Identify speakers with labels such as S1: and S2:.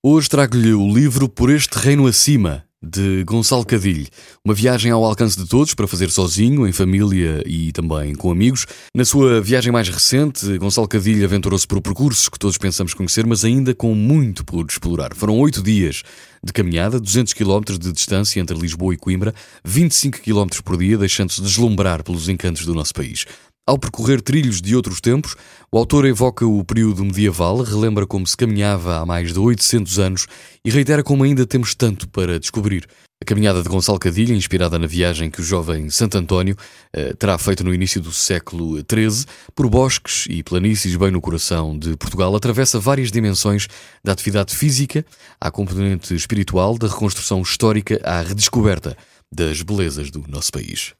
S1: Hoje trago-lhe o livro Por Este Reino Acima, de Gonçalo Cadilho. Uma viagem ao alcance de todos para fazer sozinho, em família e também com amigos. Na sua viagem mais recente, Gonçalo Cadilho aventurou-se por percursos que todos pensamos conhecer, mas ainda com muito por explorar. Foram oito dias de caminhada, 200 km de distância entre Lisboa e Coimbra, 25 km por dia, deixando-se deslumbrar pelos encantos do nosso país. Ao percorrer trilhos de outros tempos, o autor evoca o período medieval, relembra como se caminhava há mais de 800 anos e reitera como ainda temos tanto para descobrir. A caminhada de Gonçalo Cadilha, inspirada na viagem que o jovem Santo António eh, terá feito no início do século XIII, por bosques e planícies bem no coração de Portugal, atravessa várias dimensões da atividade física à componente espiritual, da reconstrução histórica à redescoberta das belezas do nosso país.